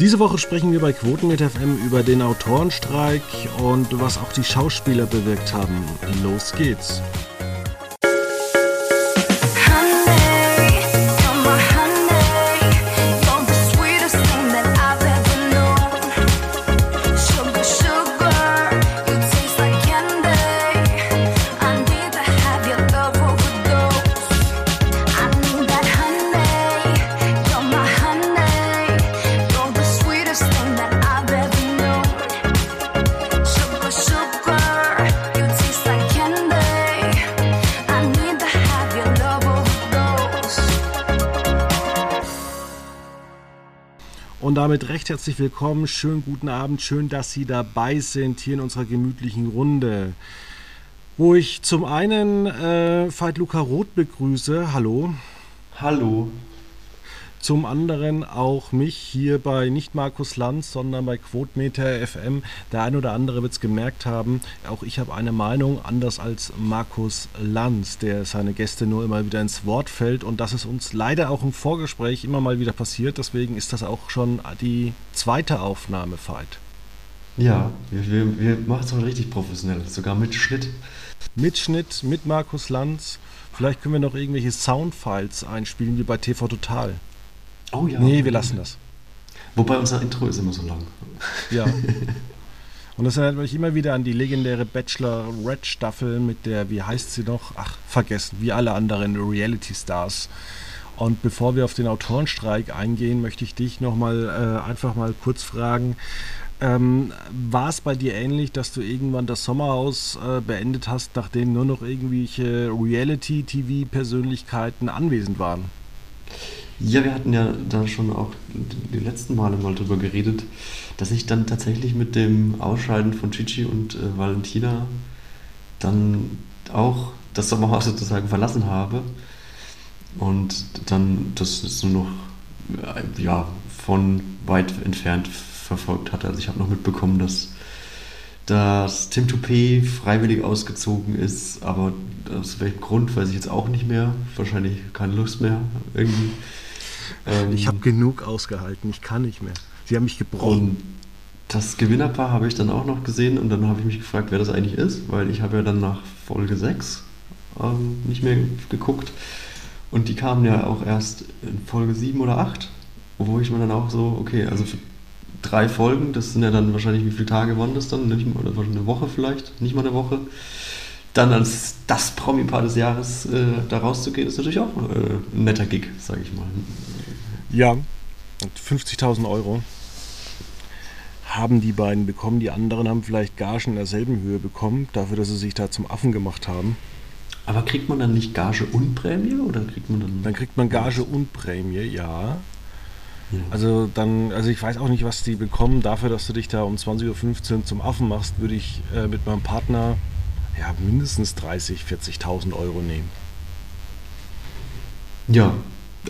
Diese Woche sprechen wir bei Quotenmet FM über den Autorenstreik und was auch die Schauspieler bewirkt haben. Los geht's. Damit recht herzlich willkommen. Schönen guten Abend. Schön, dass Sie dabei sind hier in unserer gemütlichen Runde. Wo ich zum einen äh, Veit Luca Roth begrüße. Hallo. Hallo. Zum anderen auch mich hier bei nicht Markus Lanz, sondern bei Quotemeter FM. Der ein oder andere wird es gemerkt haben. Auch ich habe eine Meinung, anders als Markus Lanz, der seine Gäste nur immer wieder ins Wort fällt. Und das ist uns leider auch im Vorgespräch immer mal wieder passiert. Deswegen ist das auch schon die zweite Aufnahme, Veit. Ja, wir, wir, wir machen es heute richtig professionell, sogar mit Schnitt. Mit Schnitt, mit Markus Lanz. Vielleicht können wir noch irgendwelche Soundfiles einspielen, wie bei TV Total. Oh ja. Nee, wir lassen das. Wobei unser Intro ist immer so lang. Ja. Und das erinnert mich immer wieder an die legendäre Bachelor Red Staffel mit der, wie heißt sie noch? Ach, vergessen, wie alle anderen Reality Stars. Und bevor wir auf den Autorenstreik eingehen, möchte ich dich nochmal äh, einfach mal kurz fragen. Ähm, war es bei dir ähnlich, dass du irgendwann das Sommerhaus äh, beendet hast, nachdem nur noch irgendwelche Reality-TV-Persönlichkeiten anwesend waren? Ja, wir hatten ja da schon auch die letzten Male mal drüber geredet, dass ich dann tatsächlich mit dem Ausscheiden von Chichi und äh, Valentina dann auch das Sommerhaus sozusagen verlassen habe und dann das ist nur noch äh, ja, von weit entfernt verfolgt hatte. Also ich habe noch mitbekommen, dass dass Tim Toupé freiwillig ausgezogen ist, aber aus welchem Grund weiß ich jetzt auch nicht mehr. Wahrscheinlich keine Lust mehr irgendwie. Ähm, ich habe genug ausgehalten, ich kann nicht mehr. Sie haben mich gebrochen. Das Gewinnerpaar habe ich dann auch noch gesehen und dann habe ich mich gefragt, wer das eigentlich ist, weil ich habe ja dann nach Folge 6 ähm, nicht mehr geguckt. Und die kamen ja auch erst in Folge 7 oder 8, wo ich mir dann auch so, okay, also für drei Folgen, das sind ja dann wahrscheinlich, wie viele Tage waren das dann? Nicht mal, oder eine Woche vielleicht, nicht mal eine Woche. Dann als das Promi-Paar des Jahres äh, da rauszugehen, ist natürlich auch äh, ein netter Gig, sage ich mal. Ja, 50.000 Euro haben die beiden bekommen. Die anderen haben vielleicht Gagen in derselben Höhe bekommen, dafür, dass sie sich da zum Affen gemacht haben. Aber kriegt man dann nicht Gage und Prämie oder kriegt man dann? Dann kriegt man Gage und Prämie, ja. ja. Also dann, also ich weiß auch nicht, was die bekommen. Dafür, dass du dich da um 20.15 Uhr zum Affen machst, würde ich äh, mit meinem Partner ja mindestens 30.000, 40.000 Euro nehmen. Ja,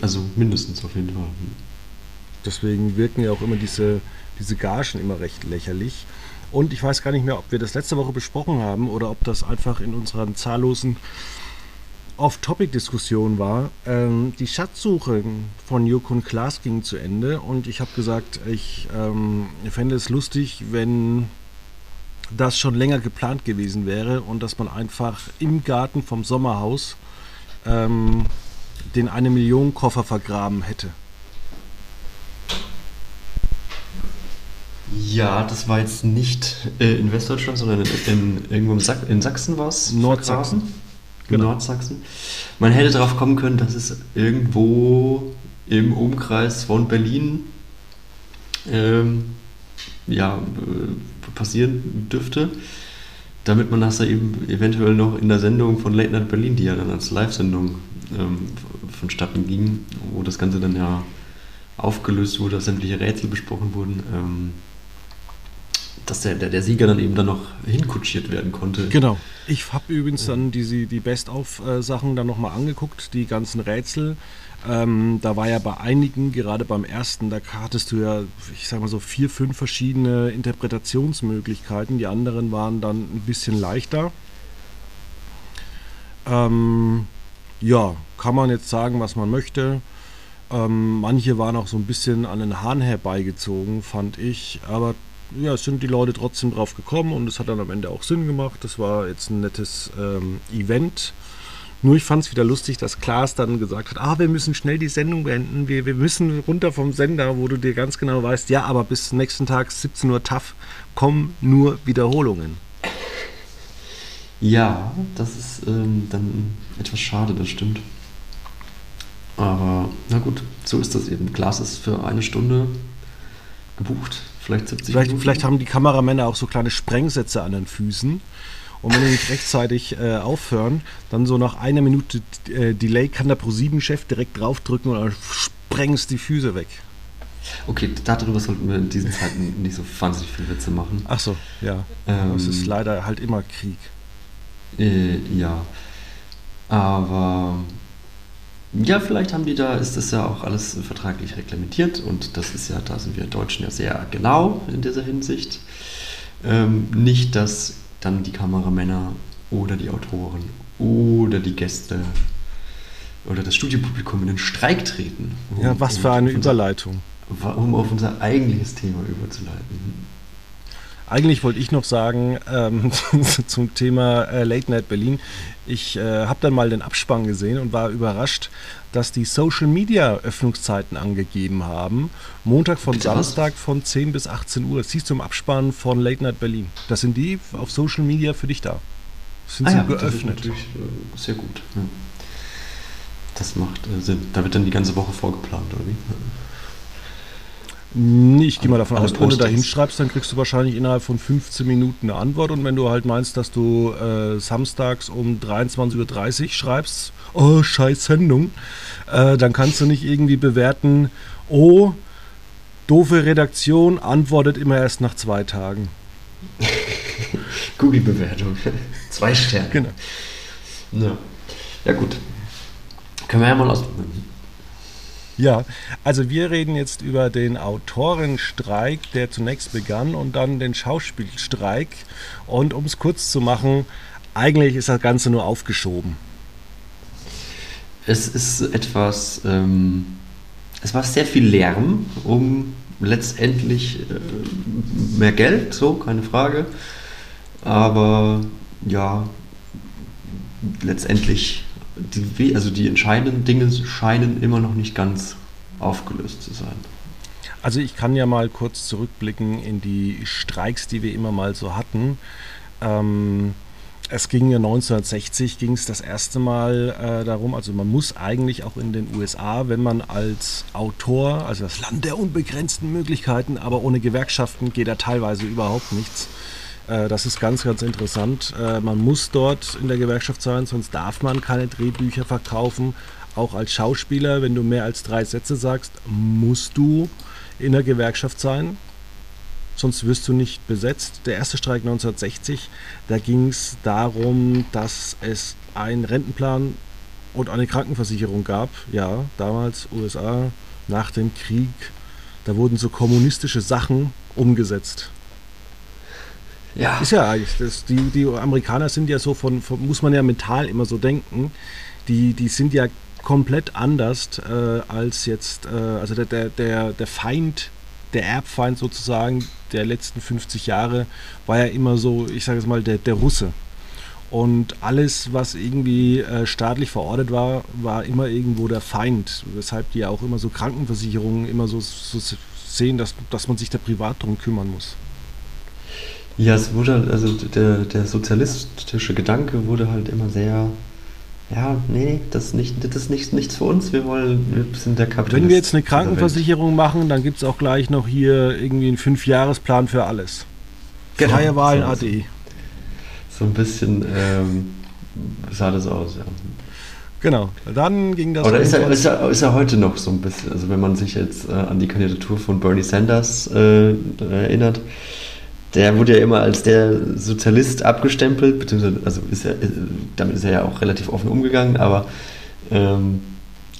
also mindestens auf jeden Fall. Deswegen wirken ja auch immer diese, diese Gagen immer recht lächerlich. Und ich weiß gar nicht mehr, ob wir das letzte Woche besprochen haben oder ob das einfach in unseren zahllosen Off-Topic-Diskussionen war. Ähm, die Schatzsuche von Joko und Klaas ging zu Ende und ich habe gesagt, ich ähm, fände es lustig, wenn das schon länger geplant gewesen wäre und dass man einfach im Garten vom Sommerhaus ähm, den eine Million Koffer vergraben hätte. Ja, das war jetzt nicht äh, in Westdeutschland, sondern in, in irgendwo in, Sach in Sachsen war es. Nordsachsen. Genau. Nordsachsen. Man hätte darauf kommen können, dass es irgendwo im Umkreis von Berlin ähm, ja, äh, passieren dürfte, damit man das ja eben eventuell noch in der Sendung von Late Night Berlin, die ja dann als Live-Sendung ähm, vonstatten ging, wo das Ganze dann ja aufgelöst wurde, sämtliche Rätsel besprochen wurden, ähm, dass der, der, der, Sieger dann eben dann noch hinkutschiert werden konnte. Genau. Ich habe übrigens dann die, die Best-of-Sachen dann nochmal angeguckt, die ganzen Rätsel. Ähm, da war ja bei einigen, gerade beim ersten, da hattest du ja, ich sag mal so, vier, fünf verschiedene Interpretationsmöglichkeiten. Die anderen waren dann ein bisschen leichter. Ähm, ja, kann man jetzt sagen, was man möchte. Ähm, manche waren auch so ein bisschen an den Hahn herbeigezogen, fand ich. Aber ja, sind die Leute trotzdem drauf gekommen und es hat dann am Ende auch Sinn gemacht. Das war jetzt ein nettes ähm, Event. Nur ich fand es wieder lustig, dass Klaas dann gesagt hat, ah, wir müssen schnell die Sendung beenden, wir, wir müssen runter vom Sender, wo du dir ganz genau weißt, ja, aber bis nächsten Tag 17 Uhr TAF kommen nur Wiederholungen. Ja, das ist ähm, dann etwas schade, das stimmt. Aber na gut, so ist das eben. Klaas ist für eine Stunde gebucht, vielleicht 70 vielleicht, Minuten. Vielleicht haben die Kameramänner auch so kleine Sprengsätze an den Füßen und wenn die nicht rechtzeitig äh, aufhören, dann so nach einer Minute äh, Delay kann der Pro7-Chef direkt draufdrücken und dann sprengst die Füße weg. Okay, darüber sollten wir in diesen Zeiten nicht so wahnsinnig viele Witze machen. Ach so, ja. Ähm, es ist leider halt immer Krieg. Äh, ja. Aber ja, vielleicht haben die da, ist das ja auch alles vertraglich reglementiert und das ist ja, da sind wir Deutschen ja sehr genau in dieser Hinsicht. Ähm, nicht, dass dann die Kameramänner oder die Autoren oder die Gäste oder das Studiopublikum in den Streik treten. Um, ja, was für eine Überleitung. um auf unser eigentliches Thema überzuleiten. Eigentlich wollte ich noch sagen ähm, zum Thema äh, Late Night Berlin. Ich äh, habe dann mal den Abspann gesehen und war überrascht, dass die Social Media Öffnungszeiten angegeben haben. Montag von Samstag von 10 bis 18 Uhr. Das siehst du im Abspann von Late Night Berlin. Das sind die auf Social Media für dich da. Sind ah, sie ja, geöffnet. Das ist natürlich äh, sehr gut. Ja. Das macht äh, Sinn. Da wird dann die ganze Woche vorgeplant, oder wie? Nee, ich gehe mal davon aus, wenn du da hinschreibst, dann kriegst du wahrscheinlich innerhalb von 15 Minuten eine Antwort. Und wenn du halt meinst, dass du äh, samstags um 23.30 Uhr schreibst, oh, scheiß Sendung, äh, dann kannst du nicht irgendwie bewerten, oh, doofe Redaktion antwortet immer erst nach zwei Tagen. Google-Bewertung. Zwei Sterne. Genau. Ja. ja, gut. Können wir ja mal ausprobieren. Ja, also wir reden jetzt über den Autorenstreik, der zunächst begann und dann den Schauspielstreik. Und um es kurz zu machen, eigentlich ist das Ganze nur aufgeschoben. Es ist etwas, ähm, es war sehr viel Lärm, um letztendlich äh, mehr Geld, so, keine Frage. Aber ja, letztendlich die, also die entscheidenden Dinge scheinen immer noch nicht ganz aufgelöst zu sein. Also ich kann ja mal kurz zurückblicken in die Streiks, die wir immer mal so hatten. Ähm, es ging ja 1960 ging es das erste Mal äh, darum, also man muss eigentlich auch in den USA, wenn man als Autor, also das Land der unbegrenzten Möglichkeiten, aber ohne Gewerkschaften geht da teilweise überhaupt nichts. Äh, das ist ganz, ganz interessant. Äh, man muss dort in der Gewerkschaft sein, sonst darf man keine Drehbücher verkaufen. Auch als Schauspieler, wenn du mehr als drei Sätze sagst, musst du in der Gewerkschaft sein. Sonst wirst du nicht besetzt. Der erste Streik 1960, da ging es darum, dass es einen Rentenplan und eine Krankenversicherung gab. Ja, damals USA, nach dem Krieg. Da wurden so kommunistische Sachen umgesetzt. Ja. Ist ja eigentlich. Das, die, die Amerikaner sind ja so von, von, muss man ja mental immer so denken. Die, die sind ja komplett anders äh, als jetzt, äh, also der, der, der, der Feind, der Erbfeind sozusagen der letzten 50 Jahre war ja immer so, ich sage es mal, der, der Russe. Und alles, was irgendwie äh, staatlich verortet war, war immer irgendwo der Feind. Weshalb die ja auch immer so Krankenversicherungen immer so, so sehen, dass, dass man sich da privat drum kümmern muss. Ja, es wurde, halt, also der, der sozialistische Gedanke wurde halt immer sehr, ja, nee, das ist, nicht, das ist nicht, nichts für uns, wir wollen, wir sind der Kapitalist. Wenn wir jetzt eine Krankenversicherung machen, dann gibt es auch gleich noch hier irgendwie einen Fünfjahresplan für alles. Genau, Freie Wahlen so, AD. So ein bisschen ähm, sah das aus, ja. Genau, dann ging das. Oder ist er, ist, er, ist er heute noch so ein bisschen, also wenn man sich jetzt äh, an die Kandidatur von Bernie Sanders äh, erinnert, der wurde ja immer als der Sozialist abgestempelt, beziehungsweise, also ist er, damit ist er ja auch relativ offen umgegangen, aber ähm,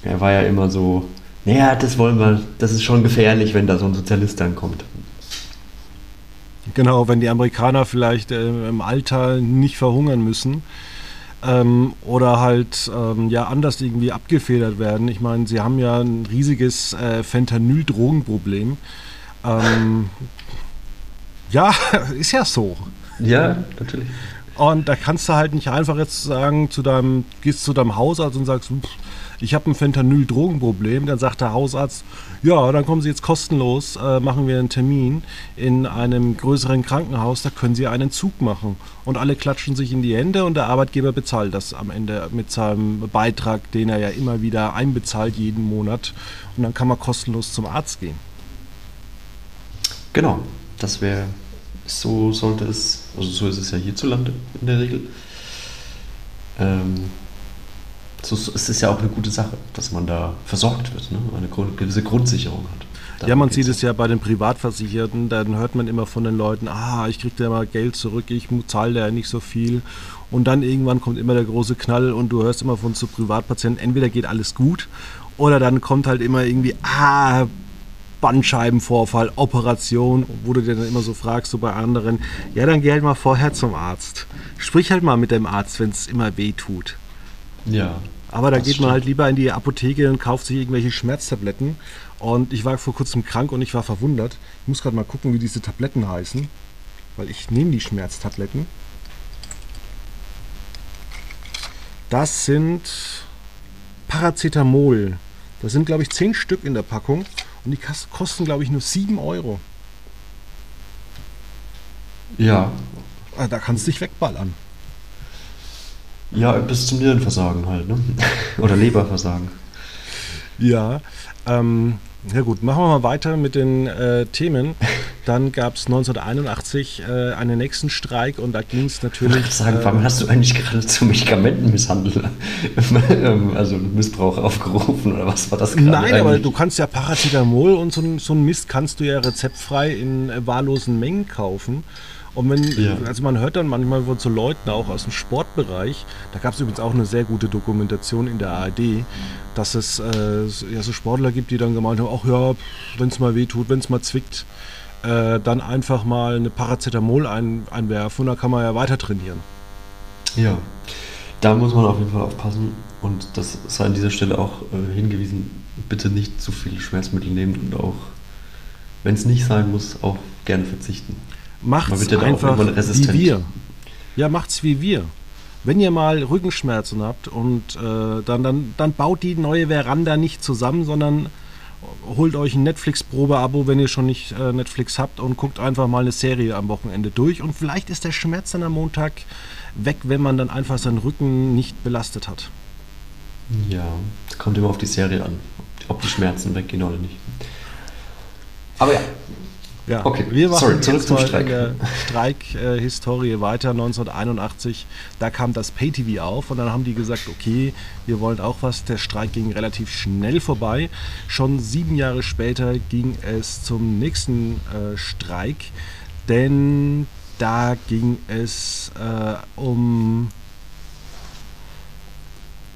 er war ja immer so, naja, das wollen wir, das ist schon gefährlich, wenn da so ein Sozialist dann kommt. Genau, wenn die Amerikaner vielleicht äh, im Alter nicht verhungern müssen. ähm, oder halt ähm, ja anders irgendwie abgefedert werden. Ich meine, sie haben ja ein riesiges äh, Fentanyl-Drogenproblem. Ähm, ja, ist ja so. Ja, natürlich. Und da kannst du halt nicht einfach jetzt sagen, zu deinem, gehst zu deinem Hausarzt und sagst, ich habe ein Fentanyl-Drogenproblem. Dann sagt der Hausarzt, ja, dann kommen Sie jetzt kostenlos, äh, machen wir einen Termin in einem größeren Krankenhaus, da können Sie einen Zug machen. Und alle klatschen sich in die Hände und der Arbeitgeber bezahlt das am Ende mit seinem Beitrag, den er ja immer wieder einbezahlt jeden Monat. Und dann kann man kostenlos zum Arzt gehen. Genau, das wäre, so sollte es, also so ist es ja hierzulande in der Regel. Ähm, so, es ist ja auch eine gute Sache, dass man da versorgt wird, ne? eine gewisse Grundsicherung hat. Darum ja, man sieht es ja bei den Privatversicherten, dann hört man immer von den Leuten, ah, ich kriege da mal Geld zurück, ich zahle da ja nicht so viel. Und dann irgendwann kommt immer der große Knall und du hörst immer von so Privatpatienten, entweder geht alles gut oder dann kommt halt immer irgendwie, ah, Bandscheibenvorfall, Operation, wo du dir dann immer so fragst, so bei anderen, ja, dann geh halt mal vorher zum Arzt. Sprich halt mal mit dem Arzt, wenn es immer weh tut. Ja. Aber da geht stimmt. man halt lieber in die Apotheke und kauft sich irgendwelche Schmerztabletten. Und ich war vor kurzem krank und ich war verwundert. Ich muss gerade mal gucken, wie diese Tabletten heißen. Weil ich nehme die Schmerztabletten. Das sind Paracetamol. Das sind, glaube ich, 10 Stück in der Packung. Und die kosten, glaube ich, nur 7 Euro. Ja. Ah, da kannst du dich wegballern. Ja, bis zum Nierenversagen halt, ne? Oder Leberversagen. Ja, ähm, ja gut, machen wir mal weiter mit den äh, Themen. Dann gab es 1981 äh, einen nächsten Streik und da ging es natürlich. Ich sagen, äh, warum hast du eigentlich gerade zu Medikamentenmisshandel, ähm, also Missbrauch aufgerufen oder was war das gerade? Nein, eigentlich? aber du kannst ja Paracetamol und so, so ein Mist kannst du ja rezeptfrei in äh, wahllosen Mengen kaufen. Und wenn, ja. also man hört dann manchmal von so Leuten auch aus dem Sportbereich, da gab es übrigens auch eine sehr gute Dokumentation in der ARD, dass es äh, ja, so Sportler gibt, die dann gemeint haben, ach ja, wenn es mal weh tut, wenn es mal zwickt, äh, dann einfach mal eine Paracetamol ein, einwerfen und dann kann man ja weiter trainieren. Ja, da muss man auf jeden Fall aufpassen und das sei an dieser Stelle auch äh, hingewiesen, bitte nicht zu viele Schmerzmittel nehmen und auch, wenn es nicht sein muss, auch gerne verzichten. Macht's ja einfach wie wir. Ja, macht's wie wir. Wenn ihr mal Rückenschmerzen habt und äh, dann, dann, dann baut die neue Veranda nicht zusammen, sondern holt euch ein Netflix-Probe-Abo, wenn ihr schon nicht äh, Netflix habt und guckt einfach mal eine Serie am Wochenende durch. Und vielleicht ist der Schmerz dann am Montag weg, wenn man dann einfach seinen Rücken nicht belastet hat. Ja, es kommt immer auf die Serie an, ob die Schmerzen weggehen oder nicht. Aber ja, ja, okay. Wir machen Sorry, zurück zum Streik. in der Streik-Historie äh, weiter. 1981, da kam das Pay-TV auf und dann haben die gesagt, okay, wir wollen auch was. Der Streik ging relativ schnell vorbei. Schon sieben Jahre später ging es zum nächsten äh, Streik, denn da ging es äh, um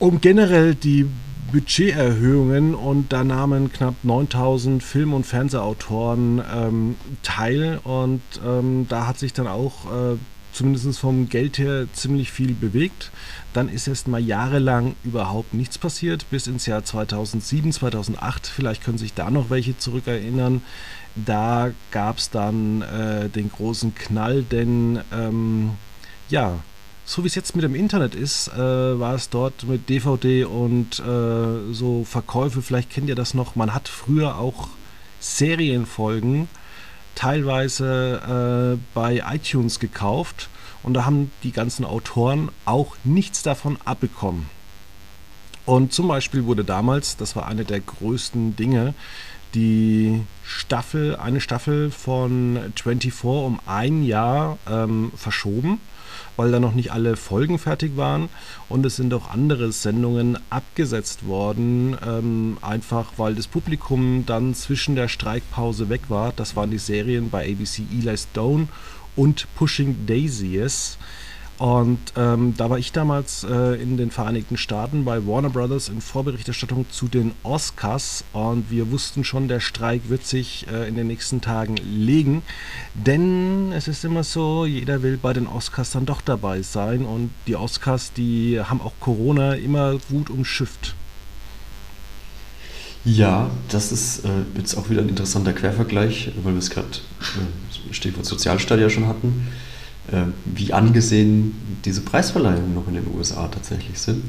um generell die Budgeterhöhungen und da nahmen knapp 9000 Film- und Fernsehautoren ähm, teil und ähm, da hat sich dann auch äh, zumindest vom Geld her ziemlich viel bewegt. Dann ist erst mal jahrelang überhaupt nichts passiert, bis ins Jahr 2007, 2008. Vielleicht können sich da noch welche zurückerinnern. Da gab es dann äh, den großen Knall, denn ähm, ja, so wie es jetzt mit dem Internet ist, äh, war es dort mit DVD und äh, so Verkäufe, vielleicht kennt ihr das noch, man hat früher auch Serienfolgen teilweise äh, bei iTunes gekauft und da haben die ganzen Autoren auch nichts davon abbekommen. Und zum Beispiel wurde damals, das war eine der größten Dinge, die Staffel, eine Staffel von 24 um ein Jahr ähm, verschoben weil da noch nicht alle Folgen fertig waren. Und es sind auch andere Sendungen abgesetzt worden, ähm, einfach weil das Publikum dann zwischen der Streikpause weg war. Das waren die Serien bei ABC Eli Stone und Pushing Daisies. Und ähm, da war ich damals äh, in den Vereinigten Staaten bei Warner Brothers in Vorberichterstattung zu den Oscars. Und wir wussten schon, der Streik wird sich äh, in den nächsten Tagen legen, denn es ist immer so, jeder will bei den Oscars dann doch dabei sein. Und die Oscars, die haben auch Corona immer gut umschifft. Ja, das ist äh, jetzt auch wieder ein interessanter Quervergleich, weil wir es gerade äh, Stichwort Sozialstaat ja schon hatten wie angesehen diese Preisverleihungen noch in den USA tatsächlich sind.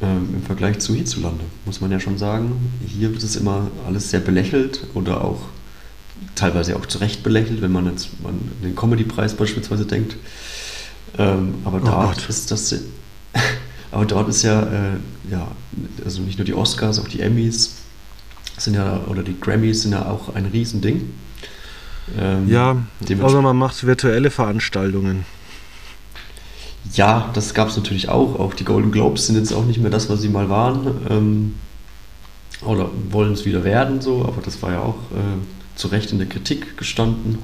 Ähm, Im Vergleich zu hierzulande, muss man ja schon sagen. Hier wird es immer alles sehr belächelt oder auch teilweise auch zu Recht belächelt, wenn man jetzt an den Comedy-Preis beispielsweise denkt. Ähm, aber oh dort Gott. ist das. aber dort ist ja, äh, ja, also nicht nur die Oscars, auch die Emmys sind ja, oder die Grammys sind ja auch ein Riesending. Ähm, ja, also man macht virtuelle Veranstaltungen. Ja, das gab es natürlich auch. Auch die Golden Globes sind jetzt auch nicht mehr das, was sie mal waren. Ähm, oder wollen es wieder werden, so, aber das war ja auch äh, zu Recht in der Kritik gestanden.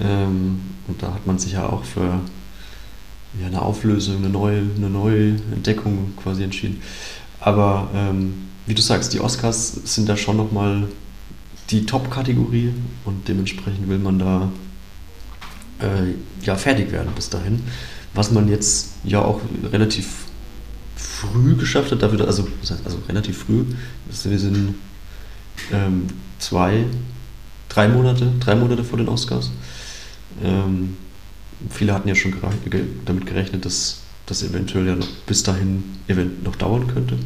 Ähm, und da hat man sich ja auch für ja, eine Auflösung, eine neue, eine neue Entdeckung quasi entschieden. Aber ähm, wie du sagst, die Oscars sind da schon nochmal die Top-Kategorie und dementsprechend will man da äh, ja fertig werden bis dahin. Was man jetzt ja auch relativ früh geschafft hat, dafür, also, also relativ früh, wir sind ähm, zwei, drei Monate, drei Monate vor den Oscars. Ähm, viele hatten ja schon damit gerechnet, dass das eventuell ja noch bis dahin event noch dauern könnte.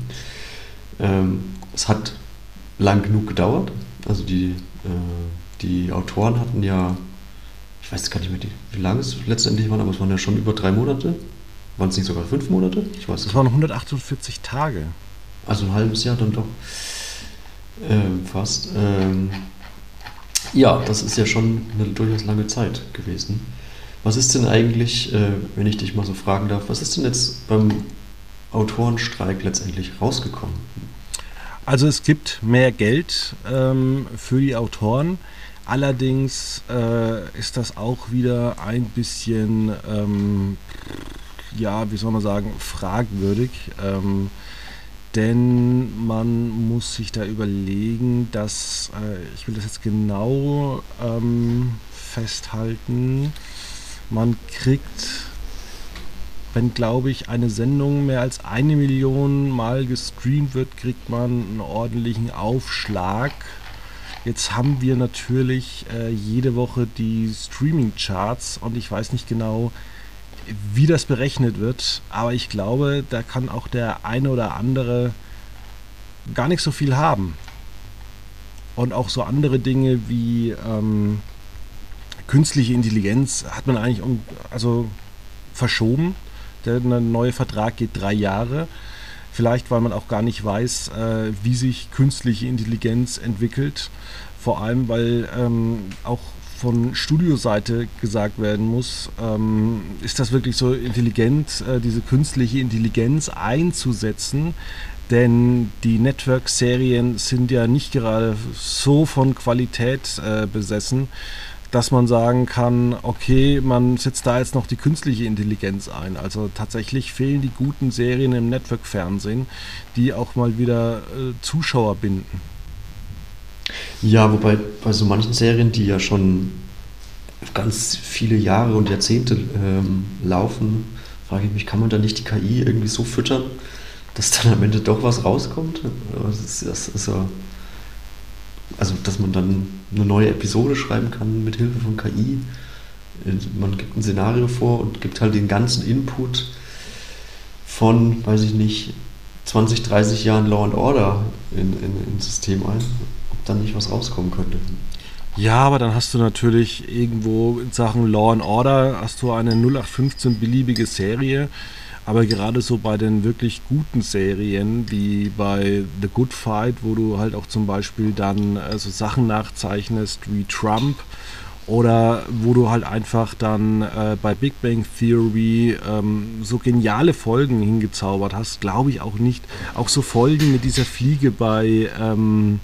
Ähm, es hat lang genug gedauert, also die, äh, die Autoren hatten ja, ich weiß gar nicht mehr, wie lange es letztendlich waren, aber es waren ja schon über drei Monate. Waren es nicht sogar fünf Monate? Ich weiß Es waren 148 Tage. Also ein halbes Jahr dann doch. Ähm, fast. Ähm, ja, das ist ja schon eine durchaus lange Zeit gewesen. Was ist denn eigentlich, äh, wenn ich dich mal so fragen darf, was ist denn jetzt beim Autorenstreik letztendlich rausgekommen? Also es gibt mehr Geld ähm, für die Autoren. Allerdings äh, ist das auch wieder ein bisschen, ähm, ja, wie soll man sagen, fragwürdig. Ähm, denn man muss sich da überlegen, dass, äh, ich will das jetzt genau ähm, festhalten, man kriegt wenn, glaube ich, eine Sendung mehr als eine Million Mal gestreamt wird, kriegt man einen ordentlichen Aufschlag. Jetzt haben wir natürlich äh, jede Woche die Streaming-Charts und ich weiß nicht genau, wie das berechnet wird, aber ich glaube, da kann auch der eine oder andere gar nicht so viel haben. Und auch so andere Dinge wie ähm, künstliche Intelligenz hat man eigentlich um, also verschoben. Der neue Vertrag geht drei Jahre. Vielleicht, weil man auch gar nicht weiß, äh, wie sich künstliche Intelligenz entwickelt. Vor allem, weil ähm, auch von Studioseite gesagt werden muss, ähm, ist das wirklich so intelligent, äh, diese künstliche Intelligenz einzusetzen? Denn die Network-Serien sind ja nicht gerade so von Qualität äh, besessen, dass man sagen kann, okay, man setzt da jetzt noch die künstliche Intelligenz ein. Also tatsächlich fehlen die guten Serien im Network-Fernsehen, die auch mal wieder äh, Zuschauer binden. Ja, wobei bei so manchen Serien, die ja schon ganz viele Jahre und Jahrzehnte ähm, laufen, frage ich mich, kann man da nicht die KI irgendwie so füttern, dass dann am Ende doch was rauskommt? Das ist, das ist so also dass man dann eine neue Episode schreiben kann mit Hilfe von KI. Man gibt ein Szenario vor und gibt halt den ganzen Input von, weiß ich nicht, 20, 30 Jahren Law and Order in, in, ins System ein, ob dann nicht was rauskommen könnte. Ja, aber dann hast du natürlich irgendwo in Sachen Law and Order hast du eine 0815 beliebige Serie, aber gerade so bei den wirklich guten Serien, wie bei The Good Fight, wo du halt auch zum Beispiel dann äh, so Sachen nachzeichnest wie Trump oder wo du halt einfach dann äh, bei Big Bang Theory ähm, so geniale Folgen hingezaubert hast, glaube ich auch nicht. Auch so Folgen mit dieser Fliege bei, ähm,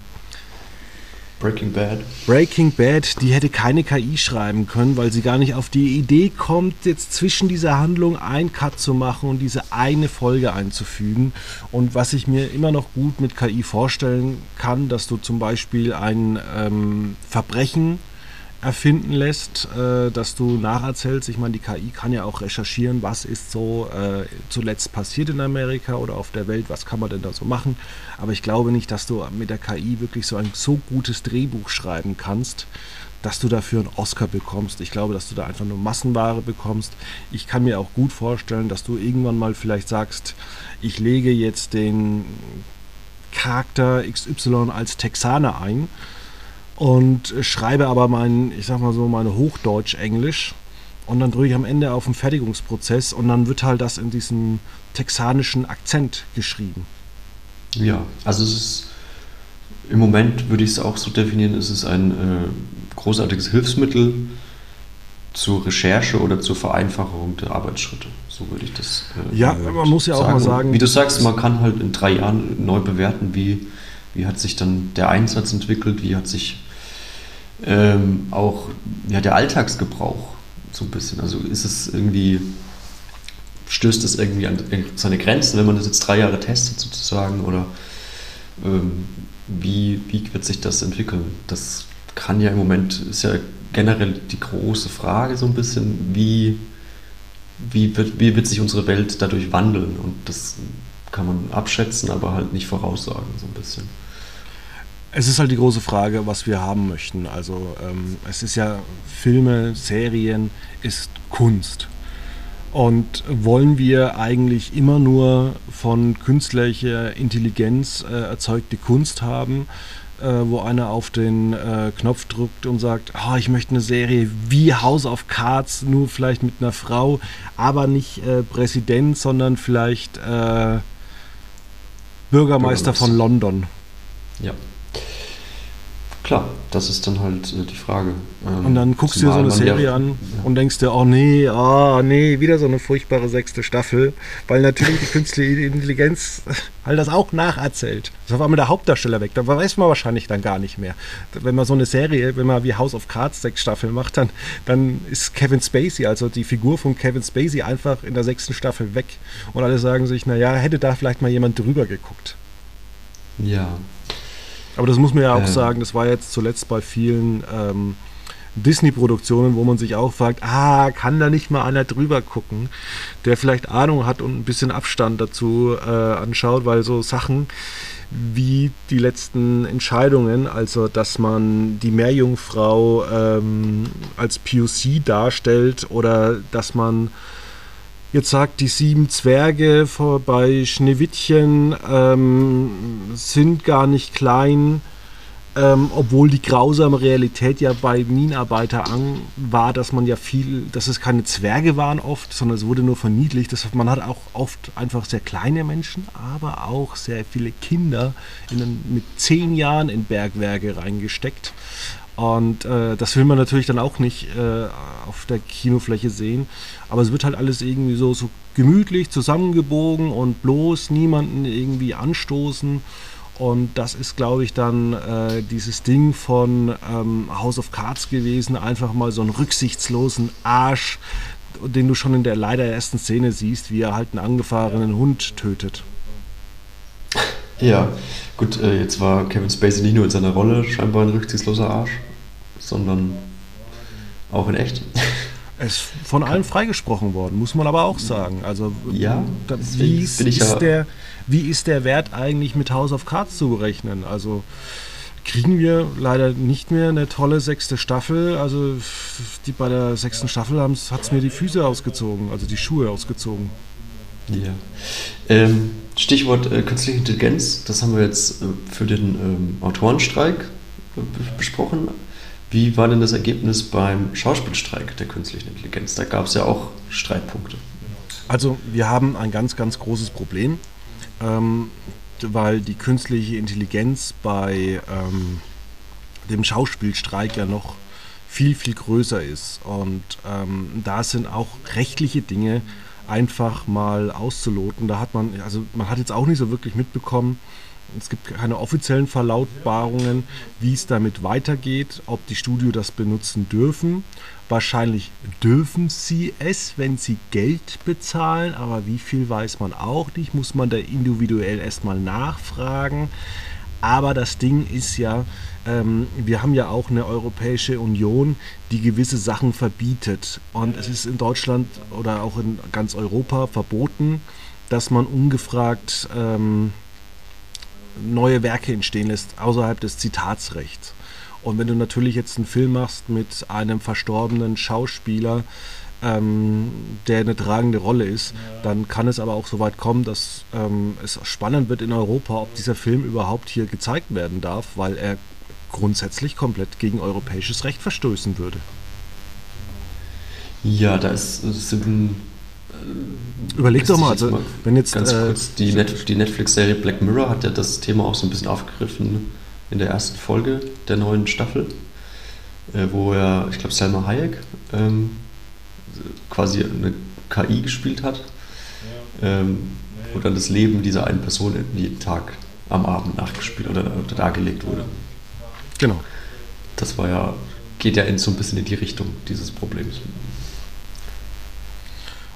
Breaking Bad. Breaking Bad, die hätte keine KI schreiben können, weil sie gar nicht auf die Idee kommt, jetzt zwischen dieser Handlung einen Cut zu machen und diese eine Folge einzufügen. Und was ich mir immer noch gut mit KI vorstellen kann, dass du zum Beispiel ein ähm, Verbrechen erfinden lässt, äh, dass du nacherzählst. Ich meine, die KI kann ja auch recherchieren, was ist so äh, zuletzt passiert in Amerika oder auf der Welt, was kann man denn da so machen. Aber ich glaube nicht, dass du mit der KI wirklich so ein so gutes Drehbuch schreiben kannst, dass du dafür einen Oscar bekommst. Ich glaube, dass du da einfach nur Massenware bekommst. Ich kann mir auch gut vorstellen, dass du irgendwann mal vielleicht sagst, ich lege jetzt den Charakter XY als Texaner ein und schreibe aber mein, ich sag mal so, meine Hochdeutsch-Englisch und dann drücke ich am Ende auf den Fertigungsprozess und dann wird halt das in diesem texanischen Akzent geschrieben. Ja, also es ist im Moment würde ich es auch so definieren, es ist ein äh, großartiges Hilfsmittel zur Recherche oder zur Vereinfachung der Arbeitsschritte. So würde ich das. Äh, ja, man muss ja sagen. auch mal sagen. Wie du sagst, man kann halt in drei Jahren neu bewerten, wie, wie hat sich dann der Einsatz entwickelt, wie hat sich ähm, auch ja, der Alltagsgebrauch so ein bisschen. Also ist es irgendwie, stößt es irgendwie an seine Grenzen, wenn man das jetzt drei Jahre testet sozusagen oder ähm, wie, wie wird sich das entwickeln? Das kann ja im Moment, ist ja generell die große Frage so ein bisschen, wie, wie, wird, wie wird sich unsere Welt dadurch wandeln? Und das kann man abschätzen, aber halt nicht voraussagen so ein bisschen. Es ist halt die große Frage, was wir haben möchten. Also ähm, es ist ja Filme, Serien, ist Kunst. Und wollen wir eigentlich immer nur von künstlicher Intelligenz äh, erzeugte Kunst haben, äh, wo einer auf den äh, Knopf drückt und sagt, oh, ich möchte eine Serie wie House of Cards, nur vielleicht mit einer Frau, aber nicht äh, Präsident, sondern vielleicht äh, Bürgermeister von London. Ja. Klar, das ist dann halt äh, die Frage. Ähm, und dann guckst du dir so eine Serie ja, an und denkst dir, oh nee, oh nee, wieder so eine furchtbare sechste Staffel, weil natürlich die künstliche Intelligenz halt das auch nacherzählt. Das ist auf einmal der Hauptdarsteller weg, da weiß man wahrscheinlich dann gar nicht mehr. Wenn man so eine Serie, wenn man wie House of Cards sechs Staffeln macht, dann, dann ist Kevin Spacey, also die Figur von Kevin Spacey, einfach in der sechsten Staffel weg. Und alle sagen sich, naja, hätte da vielleicht mal jemand drüber geguckt. Ja, aber das muss man ja auch äh. sagen, das war jetzt zuletzt bei vielen ähm, Disney-Produktionen, wo man sich auch fragt, ah, kann da nicht mal einer drüber gucken, der vielleicht Ahnung hat und ein bisschen Abstand dazu äh, anschaut, weil so Sachen wie die letzten Entscheidungen, also dass man die Meerjungfrau ähm, als POC darstellt oder dass man Jetzt sagt die sieben Zwerge bei Schneewittchen ähm, sind gar nicht klein, ähm, obwohl die grausame Realität ja bei Minenarbeiter an war, dass man ja viel, dass es keine Zwerge waren oft, sondern es wurde nur verniedlicht. Das, man hat auch oft einfach sehr kleine Menschen, aber auch sehr viele Kinder in, mit zehn Jahren in Bergwerke reingesteckt. Und äh, das will man natürlich dann auch nicht äh, auf der Kinofläche sehen. Aber es wird halt alles irgendwie so, so gemütlich zusammengebogen und bloß niemanden irgendwie anstoßen. Und das ist, glaube ich, dann äh, dieses Ding von ähm, House of Cards gewesen. Einfach mal so einen rücksichtslosen Arsch, den du schon in der leider ersten Szene siehst, wie er halt einen angefahrenen Hund tötet. Ja, gut, äh, jetzt war Kevin Spacey nicht nur in seiner Rolle scheinbar ein rücksichtsloser Arsch, sondern auch in echt. Er ist von allen freigesprochen worden, muss man aber auch sagen. Also ja, da, wie, ist, ist ja der, wie ist der Wert eigentlich mit House of Cards zu berechnen? Also kriegen wir leider nicht mehr eine tolle sechste Staffel. Also die bei der sechsten Staffel hat es mir die Füße ausgezogen, also die Schuhe ausgezogen. Ja. Ähm, Stichwort äh, künstliche Intelligenz, das haben wir jetzt äh, für den ähm, Autorenstreik äh, besprochen. Wie war denn das Ergebnis beim Schauspielstreik der künstlichen Intelligenz? Da gab es ja auch Streitpunkte. Also wir haben ein ganz, ganz großes Problem, ähm, weil die künstliche Intelligenz bei ähm, dem Schauspielstreik ja noch viel, viel größer ist. Und ähm, da sind auch rechtliche Dinge einfach mal auszuloten. Da hat man, also man hat jetzt auch nicht so wirklich mitbekommen, es gibt keine offiziellen Verlautbarungen, wie es damit weitergeht, ob die Studio das benutzen dürfen. Wahrscheinlich dürfen sie es, wenn sie Geld bezahlen, aber wie viel weiß man auch nicht, muss man da individuell erstmal nachfragen. Aber das Ding ist ja, ähm, wir haben ja auch eine Europäische Union, die gewisse Sachen verbietet. Und es ist in Deutschland oder auch in ganz Europa verboten, dass man ungefragt ähm, neue Werke entstehen lässt, außerhalb des Zitatsrechts. Und wenn du natürlich jetzt einen Film machst mit einem verstorbenen Schauspieler, ähm, der eine tragende Rolle ist, dann kann es aber auch so weit kommen, dass ähm, es spannend wird in Europa, ob dieser Film überhaupt hier gezeigt werden darf, weil er grundsätzlich komplett gegen europäisches Recht verstößen würde. Ja, da ist, sind Überleg doch mal, also, mal wenn jetzt. Ganz äh, kurz, die, Net, die Netflix-Serie Black Mirror hat ja das Thema auch so ein bisschen aufgegriffen in der ersten Folge der neuen Staffel, äh, wo er, ich glaube, Selma Hayek ähm, quasi eine KI gespielt hat, ähm, wo dann das Leben dieser einen Person jeden Tag am Abend nachgespielt oder, oder dargelegt wurde. Genau. Das war ja, geht ja in so ein bisschen in die Richtung dieses Problems.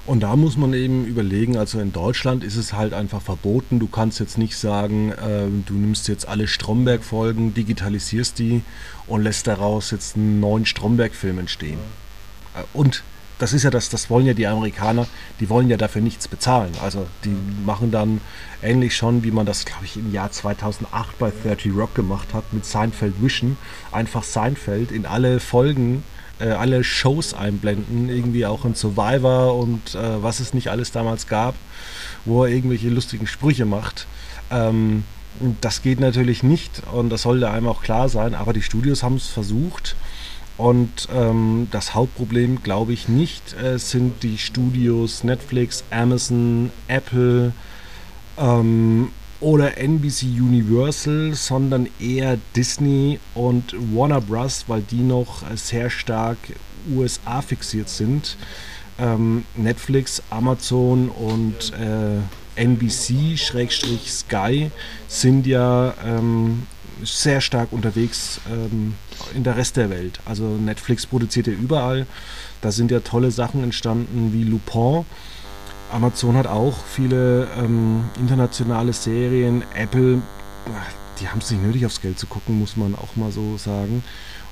Und da muss man eben überlegen, also in Deutschland ist es halt einfach verboten. Du kannst jetzt nicht sagen, äh, du nimmst jetzt alle Stromberg-Folgen, digitalisierst die und lässt daraus jetzt einen neuen Stromberg-Film entstehen. Äh, und das ist ja das, das wollen ja die Amerikaner, die wollen ja dafür nichts bezahlen. Also die machen dann ähnlich schon, wie man das, glaube ich, im Jahr 2008 bei 30 Rock gemacht hat mit Seinfeld Vision, einfach Seinfeld in alle Folgen äh, alle Shows einblenden, irgendwie auch in Survivor und äh, was es nicht alles damals gab, wo er irgendwelche lustigen Sprüche macht. Ähm, das geht natürlich nicht und das sollte einem auch klar sein, aber die Studios haben es versucht. Und ähm, das Hauptproblem, glaube ich, nicht äh, sind die Studios Netflix, Amazon, Apple ähm, oder NBC Universal, sondern eher Disney und Warner Bros., weil die noch sehr stark USA fixiert sind. Ähm, Netflix, Amazon und äh, NBC-Sky sind ja ähm, sehr stark unterwegs ähm, in der Rest der Welt. Also Netflix produziert ja überall. Da sind ja tolle Sachen entstanden wie Lupin Amazon hat auch viele ähm, internationale Serien. Apple, die haben es nicht nötig, aufs Geld zu gucken, muss man auch mal so sagen.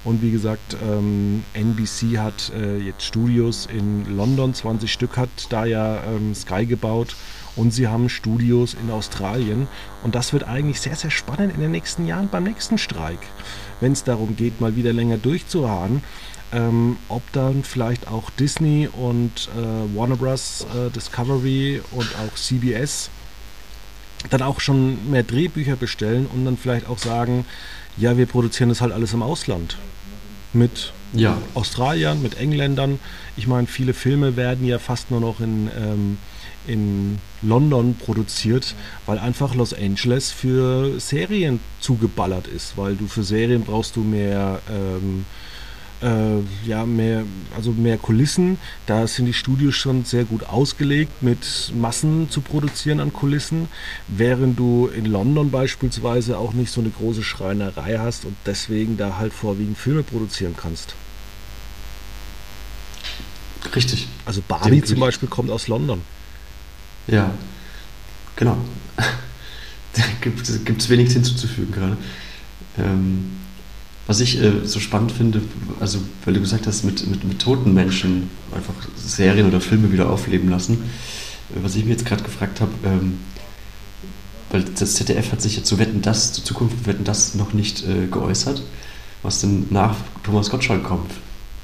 Und wie gesagt, ähm, NBC hat äh, jetzt Studios in London, 20 Stück hat da ja ähm, Sky gebaut. Und sie haben Studios in Australien. Und das wird eigentlich sehr, sehr spannend in den nächsten Jahren beim nächsten Streik. Wenn es darum geht, mal wieder länger durchzuharren ähm, ob dann vielleicht auch Disney und äh, Warner Bros. Äh, Discovery und auch CBS dann auch schon mehr Drehbücher bestellen und dann vielleicht auch sagen, ja, wir produzieren das halt alles im Ausland. Mit ja. Australiern, mit Engländern. Ich meine, viele Filme werden ja fast nur noch in, ähm, in London produziert, weil einfach Los Angeles für Serien zugeballert ist, weil du für Serien brauchst du mehr ähm, äh, ja, mehr, also mehr Kulissen. Da sind die Studios schon sehr gut ausgelegt, mit Massen zu produzieren an Kulissen, während du in London beispielsweise auch nicht so eine große Schreinerei hast und deswegen da halt vorwiegend Filme produzieren kannst. Richtig. Also Barbie zum Beispiel kommt aus London. Ja, genau. da gibt es wenig hinzuzufügen gerade. Ähm, was ich äh, so spannend finde, also weil du gesagt hast, mit, mit, mit toten Menschen einfach Serien oder Filme wieder aufleben lassen, äh, was ich mir jetzt gerade gefragt habe, ähm, weil das ZDF hat sich ja zu Wetten das, zu Zukunft Wetten das noch nicht äh, geäußert, was denn nach Thomas Gottschalk kommt.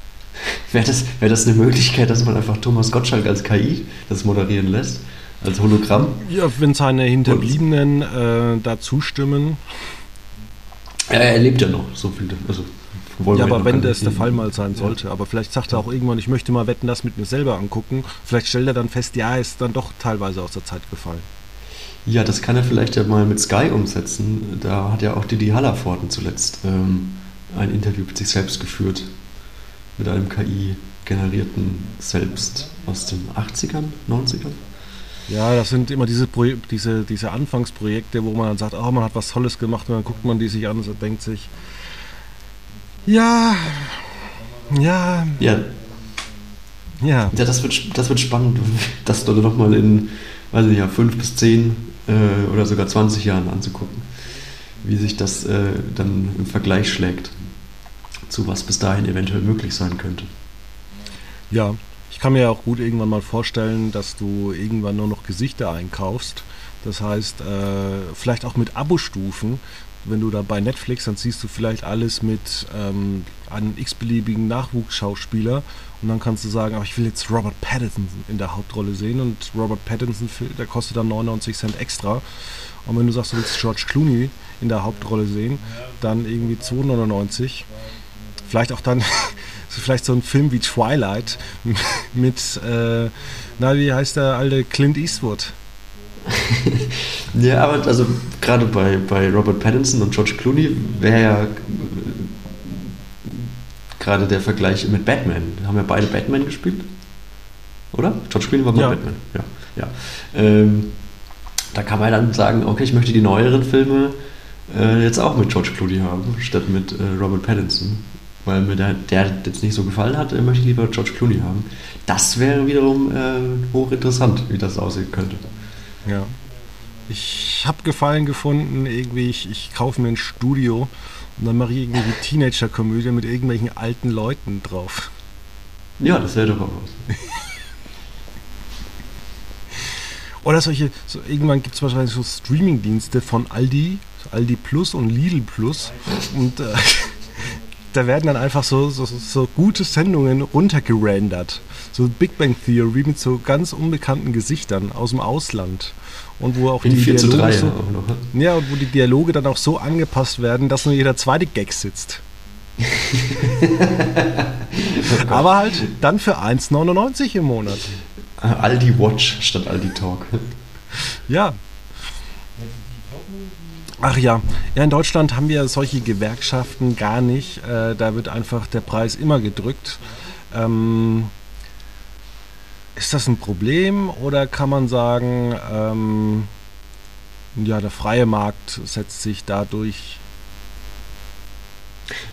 Wäre das, wär das eine Möglichkeit, dass man einfach Thomas Gottschalk als KI das moderieren lässt? Als Hologramm? Ja, wenn seine Hinterbliebenen äh, da zustimmen, ja, er lebt ja noch, so viel. Also, ja, aber wenn das der Fall mal sein sollte. Ja. Aber vielleicht sagt er auch irgendwann, ich möchte mal wetten, das mit mir selber angucken. Vielleicht stellt er dann fest, ja, ist dann doch teilweise aus der Zeit gefallen. Ja, das kann er vielleicht ja mal mit Sky umsetzen. Da hat ja auch Didi Hallervorden zuletzt ähm, ein Interview mit sich selbst geführt. Mit einem KI-generierten Selbst aus den 80ern, 90ern. Ja, das sind immer diese, diese, diese Anfangsprojekte, wo man dann sagt, oh, man hat was Tolles gemacht und dann guckt man die sich an und denkt sich, ja, ja, Ja, ja, ja das, wird, das wird spannend, das dort nochmal in, weiß ich ja, fünf bis zehn äh, oder sogar 20 Jahren anzugucken, wie sich das äh, dann im Vergleich schlägt zu was bis dahin eventuell möglich sein könnte. ja. Ich kann mir ja auch gut irgendwann mal vorstellen, dass du irgendwann nur noch Gesichter einkaufst. Das heißt, äh, vielleicht auch mit Abo-Stufen. Wenn du da bei Netflix, dann siehst du vielleicht alles mit ähm, einem x-beliebigen Nachwuchsschauspieler und dann kannst du sagen, aber ich will jetzt Robert Pattinson in der Hauptrolle sehen und Robert Pattinson, der kostet dann 99 Cent extra. Und wenn du sagst, du willst George Clooney in der Hauptrolle sehen, dann irgendwie 2,99. Vielleicht auch dann, vielleicht so ein Film wie Twilight mit, äh, na, wie heißt der alte Clint Eastwood? Ja, aber also gerade bei, bei Robert Pattinson und George Clooney wäre ja äh, gerade der Vergleich mit Batman. Haben ja beide Batman gespielt? Oder? George Clooney war mal Ja. Batman. Ja. ja. Ähm, da kann man dann sagen, okay, ich möchte die neueren Filme äh, jetzt auch mit George Clooney haben, statt mit äh, Robert Pattinson. Weil mir der, der jetzt nicht so gefallen hat, möchte ich lieber George Clooney haben. Das wäre wiederum äh, hochinteressant, wie das aussehen könnte. Ja. Ich habe Gefallen gefunden, irgendwie, ich, ich kaufe mir ein Studio und dann mache ich irgendwie die Teenager-Komödie mit irgendwelchen alten Leuten drauf. Ja, das wäre doch auch was. Oder solche, so, irgendwann gibt es wahrscheinlich so Streaming-Dienste von Aldi, Aldi Plus und Lidl Plus. Und äh, da werden dann einfach so, so, so gute Sendungen runtergerendert. So Big Bang Theory mit so ganz unbekannten Gesichtern aus dem Ausland. Und wo auch In die 4 zu 3 Dialoge ja so, ne? ja, und wo die Dialoge dann auch so angepasst werden, dass nur jeder zweite Gag sitzt. Aber halt dann für 1,99 im Monat. Aldi Watch statt Aldi Talk. Ja. Ach ja, ja, in Deutschland haben wir solche Gewerkschaften gar nicht. Äh, da wird einfach der Preis immer gedrückt. Ähm, ist das ein Problem oder kann man sagen, ähm, ja, der freie Markt setzt sich dadurch.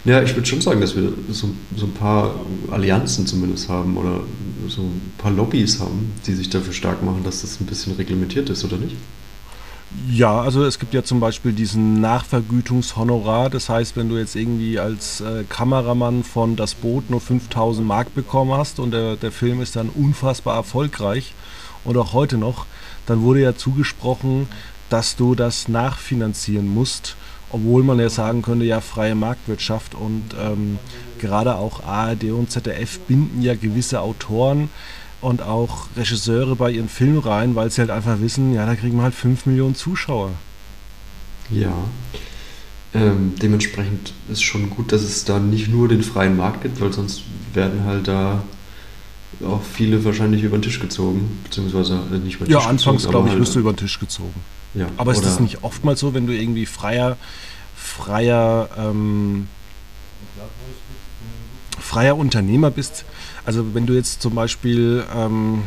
Ja, ich würde schon sagen, dass wir so, so ein paar Allianzen zumindest haben oder so ein paar Lobbys haben, die sich dafür stark machen, dass das ein bisschen reglementiert ist, oder nicht? Ja, also es gibt ja zum Beispiel diesen Nachvergütungshonorar. Das heißt, wenn du jetzt irgendwie als äh, Kameramann von Das Boot nur 5000 Mark bekommen hast und der, der Film ist dann unfassbar erfolgreich und auch heute noch, dann wurde ja zugesprochen, dass du das nachfinanzieren musst, obwohl man ja sagen könnte, ja, freie Marktwirtschaft und ähm, gerade auch ARD und ZDF binden ja gewisse Autoren und auch Regisseure bei ihren Filmen rein, weil sie halt einfach wissen, ja, da kriegen wir halt 5 Millionen Zuschauer. Ja. Ähm, dementsprechend ist schon gut, dass es da nicht nur den freien Markt gibt, weil sonst werden halt da auch viele wahrscheinlich über den Tisch gezogen, beziehungsweise äh, nicht über den Ja, Tisch anfangs, gezogen, glaube ich, wirst du halt, über den Tisch gezogen. ja, Aber ist das nicht oftmals so, wenn du irgendwie freier, freier, ähm, freier Unternehmer bist? Also wenn du jetzt zum Beispiel ähm,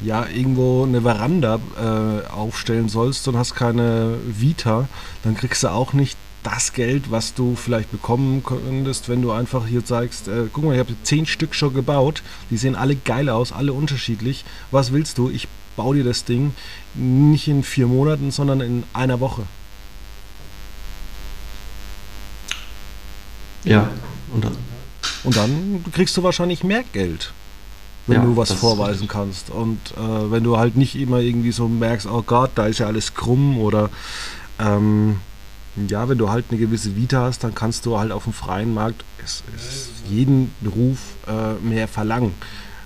ja irgendwo eine Veranda äh, aufstellen sollst und hast keine Vita, dann kriegst du auch nicht das Geld, was du vielleicht bekommen könntest, wenn du einfach hier sagst, äh, guck mal, ich habe zehn Stück schon gebaut, die sehen alle geil aus, alle unterschiedlich. Was willst du? Ich baue dir das Ding nicht in vier Monaten, sondern in einer Woche. Ja, und dann. Und dann kriegst du wahrscheinlich mehr Geld, wenn Ja, du was vorweisen kannst. Und äh, wenn du halt nicht immer irgendwie so merkst, oh Gott, da ist ja alles krumm oder ähm, ja, wenn du halt eine gewisse Vita hast, dann kannst du halt auf dem freien Markt es, es jeden Beruf äh, mehr verlangen.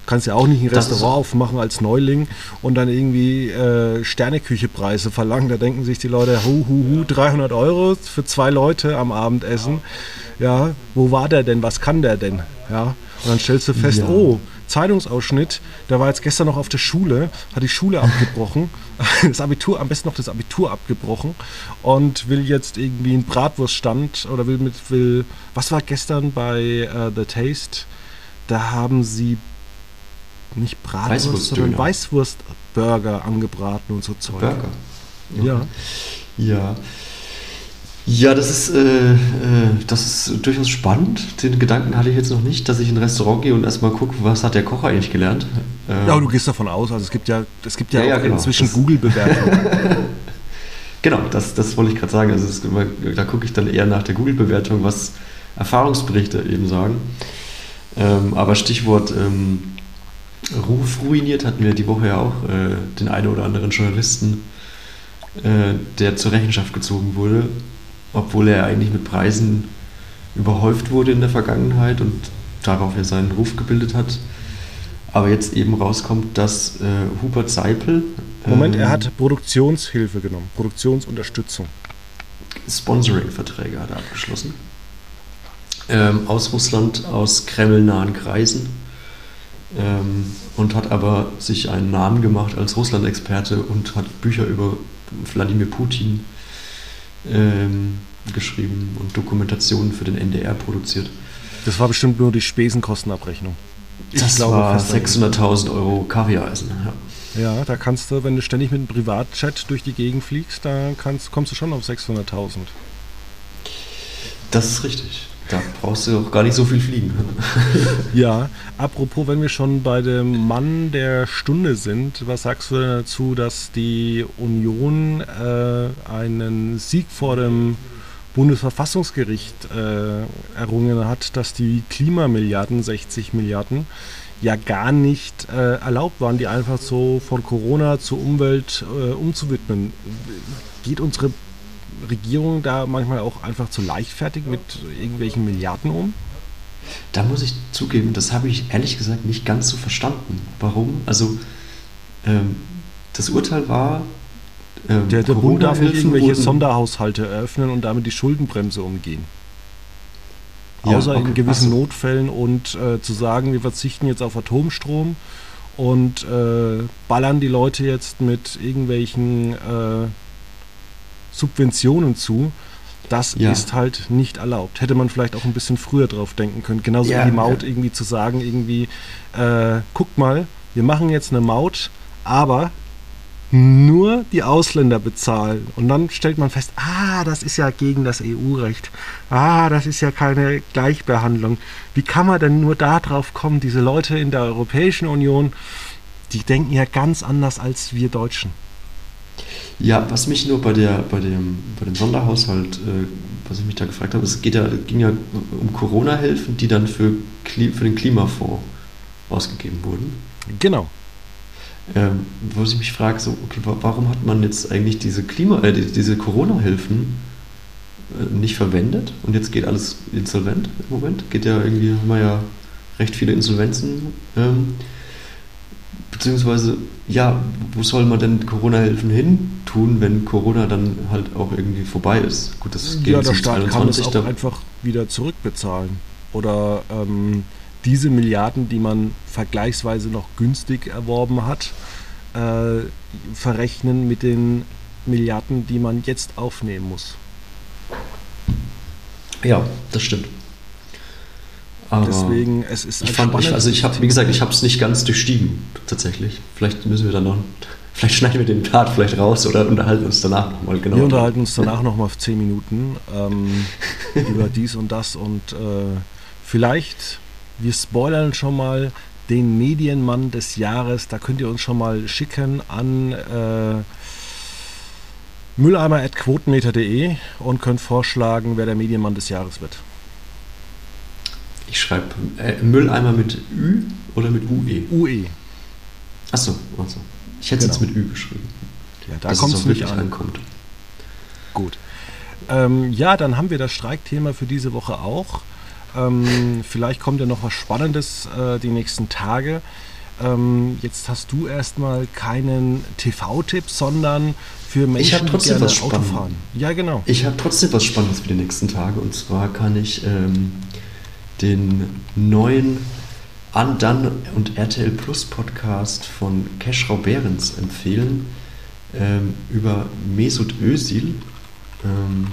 Du kannst ja auch nicht ein Das Restaurant aufmachen als Neuling und dann irgendwie äh, Sterneküchepreise verlangen. Da denken sich die Leute, hu, hu, hu, 300 Euro für zwei Leute am Abendessen. Ja, wo war der denn? Was kann der denn? Ja, und dann stellst du fest, Ja. oh, Zeitungsausschnitt, der war jetzt gestern noch auf der Schule, hat die Schule abgebrochen, das Abitur, am besten noch das Abitur abgebrochen und will jetzt irgendwie einen Bratwurststand oder will mit, will, was war gestern bei äh, The Taste? Da haben sie nicht Bratwurst, sondern Weißwurstburger angebraten und so Zeug. Burger. Ja. Ja. Ja, das ist, äh, äh, das ist durchaus spannend. Den Gedanken hatte ich jetzt noch nicht, dass ich in ein Restaurant gehe und erstmal gucke, was hat der Koch eigentlich gelernt. Ähm, Ja, aber du gehst davon aus, also es gibt ja, es gibt ja, Ja, ja, auch genau. inzwischen Google-Bewertungen. Genau, das, das wollte ich gerade sagen. Also es da gucke ich dann eher nach der Google-Bewertung, was Erfahrungsberichte eben sagen. Ähm, aber Stichwort ähm, Ruf ruiniert hatten wir die Woche ja auch äh, den einen oder anderen Journalisten, äh, der zur Rechenschaft gezogen wurde, obwohl er eigentlich mit Preisen überhäuft wurde in der Vergangenheit und darauf er seinen Ruf gebildet hat. Aber jetzt eben rauskommt, dass äh, Hubert Seipel. Moment, ähm, er hat Produktionshilfe genommen, Produktionsunterstützung. Sponsoring-Verträge hat er abgeschlossen. Ähm, aus Russland, aus kremlnahen Kreisen. Ähm, und hat aber sich einen Namen gemacht als Russland-Experte und hat Bücher über Wladimir Putin ähm, geschrieben und Dokumentationen für den NDR produziert. Das war bestimmt nur die Spesenkostenabrechnung. Ich das glaube war fest daran. 600.000 Euro Kaviareisen. Ja. Ja, da kannst du, wenn du ständig mit einem Privatchat durch die Gegend fliegst, da kannst, kommst du schon auf 600.000. Das ist richtig. Da brauchst du auch gar nicht so viel fliegen. Ja, apropos, wenn wir schon bei dem Mann der Stunde sind, was sagst du dazu, dass die Union äh, einen Sieg vor dem Bundesverfassungsgericht äh, errungen hat, dass die Klimamilliarden, 60 Milliarden, ja gar nicht äh, erlaubt waren, die einfach so von Corona zur Umwelt äh, umzuwidmen. Geht unsere Regierung da manchmal auch einfach zu leichtfertig mit irgendwelchen Milliarden um? Da muss ich zugeben, das habe ich ehrlich gesagt nicht ganz so verstanden. Warum? Also, ähm, das Urteil war. Ähm, Der, der Bund darf nicht irgendwelche Sonderhaushalte eröffnen und damit die Schuldenbremse umgehen. Ja, Außer in okay. gewissen Ach so. Notfällen und äh, zu sagen, wir verzichten jetzt auf Atomstrom und äh, ballern die Leute jetzt mit irgendwelchen äh, Subventionen zu. Das Ja. ist halt nicht erlaubt. Hätte man vielleicht auch ein bisschen früher drauf denken können. Genauso Ja, wie die Maut ja. irgendwie zu sagen, irgendwie, äh, guckt mal, wir machen jetzt eine Maut, aber nur die Ausländer bezahlen. Und dann stellt man fest, ah, das ist ja gegen das EU-Recht. Ah, das ist ja keine Gleichbehandlung. Wie kann man denn nur da drauf kommen, diese Leute in der Europäischen Union, die denken ja ganz anders als wir Deutschen. Ja, was mich nur bei, der, bei, dem, bei dem Sonderhaushalt, äh, was ich mich da gefragt habe, es geht ja, ging ja um Corona-Hilfen, die dann für, für den Klimafonds ausgegeben wurden. Genau. Ähm, wo ich mich frage, so, okay, wa- warum hat man jetzt eigentlich diese Klima, äh, die, diese Corona-Hilfen äh, nicht verwendet und jetzt geht alles insolvent im Moment? Geht ja irgendwie, haben wir ja recht viele Insolvenzen. Ähm, beziehungsweise, ja, wo soll man denn Corona-Hilfen hin tun, wenn Corona dann halt auch irgendwie vorbei ist? Gut, das geht Ja, der Staat kann es 21, auch einfach wieder zurückbezahlen. Oder ähm, diese Milliarden, die man vergleichsweise noch günstig erworben hat, äh, verrechnen mit den Milliarden, die man jetzt aufnehmen muss. Ja, das stimmt. Aber Deswegen, es ist ich fand, ich, also ich habe, wie gesagt, ich habe es nicht ganz durchstiegen, tatsächlich. Vielleicht müssen wir dann noch, vielleicht schneiden wir den Part vielleicht raus oder unterhalten uns danach nochmal genau. Wir unterhalten uns danach nochmal 10 Minuten ähm, über dies und das und äh, vielleicht, wir spoilern schon mal den Medienmann des Jahres. Da könnt ihr uns schon mal schicken an äh, mülleimer.quotenmeter.de und könnt vorschlagen, wer der Medienmann des Jahres wird. Ich schreibe äh, Mülleimer mit Ü oder mit UE? UE. Achso, also. Ich hätte es Genau. jetzt mit Ü geschrieben. Ja, da kommt es wirklich an. ankommt. Gut. Ähm, ja, dann haben wir das Streikthema für diese Woche auch. Ähm, vielleicht kommt ja noch was Spannendes äh, die nächsten Tage. Ähm, jetzt hast du erstmal keinen TV-Tipp, sondern für Menschen, die gerne was Auto fahren. Ja, genau. Ich habe trotzdem was Spannendes für die nächsten Tage und zwar kann ich ähm, den neuen Undone und RTL Plus Podcast von Keschrau Behrens empfehlen ähm, über Mesut Özil. Ähm,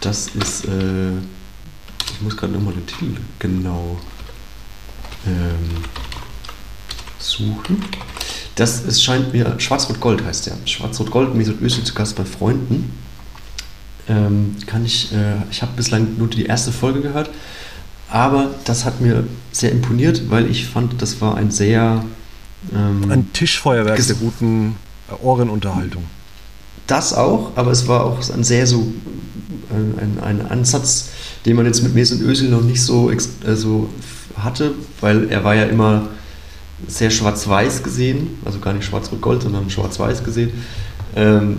das ist, äh, ich muss gerade nochmal den Titel genau ähm, suchen. Das es scheint mir, Schwarz-Rot-Gold heißt der. Schwarz-Rot-Gold, Mesut Özil zu Gast bei Freunden. Ähm, kann ich, äh, ich habe bislang nur die erste Folge gehört, aber das hat mir sehr imponiert, weil ich fand, das war ein sehr... Ähm, ein Tischfeuerwerk der guten Ohrenunterhaltung. Das auch, aber es war auch ein sehr so ein, ein Ansatz, den man jetzt mit Mesut Özil noch nicht so, äh, so hatte, weil er war ja immer sehr schwarz-weiß gesehen, also gar nicht schwarz-rot-gold, sondern schwarz-weiß gesehen. Ähm,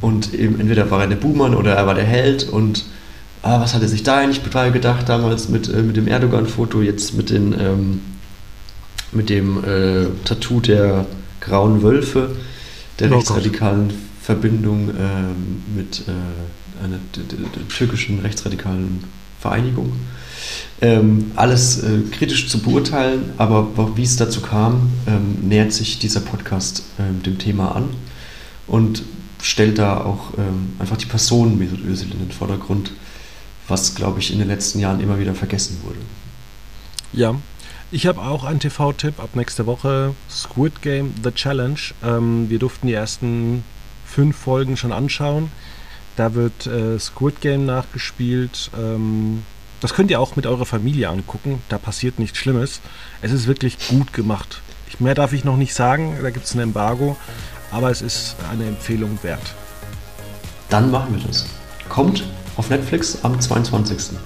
und eben entweder war er der Buhmann oder er war der Held und ah, was hat er sich da eigentlich gedacht damals mit, äh, mit dem Erdogan-Foto, jetzt mit, den, ähm, mit dem äh, Tattoo der grauen Wölfe, der oh rechtsradikalen Gott. Verbindung ähm, mit äh, einer türkischen rechtsradikalen Vereinigung ähm, alles äh, kritisch zu beurteilen, aber wie es dazu kam, ähm, nähert sich dieser Podcast ähm, dem Thema an und stellt da auch ähm, einfach die Person Mesut Özil in den Vordergrund, was, glaube ich, in den letzten Jahren immer wieder vergessen wurde. Ja, ich habe auch einen TV-Tipp ab nächste Woche: Squid Game The Challenge. Ähm, wir durften die ersten fünf Folgen schon anschauen. Da wird äh, Squid Game nachgespielt. Ähm, das könnt ihr auch mit eurer Familie angucken. Da passiert nichts Schlimmes. Es ist wirklich gut gemacht. Mehr darf ich noch nicht sagen. Da gibt es ein Embargo. Aber es ist eine Empfehlung wert. Dann machen wir das. Kommt auf Netflix am 22.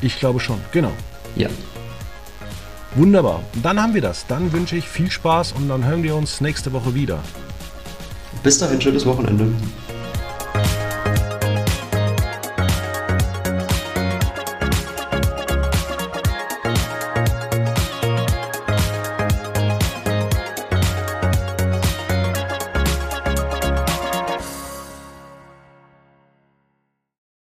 Ich glaube schon, genau. Ja. Wunderbar. Dann haben wir das. Dann wünsche ich viel Spaß und dann hören wir uns nächste Woche wieder. Bis dahin, schönes Wochenende.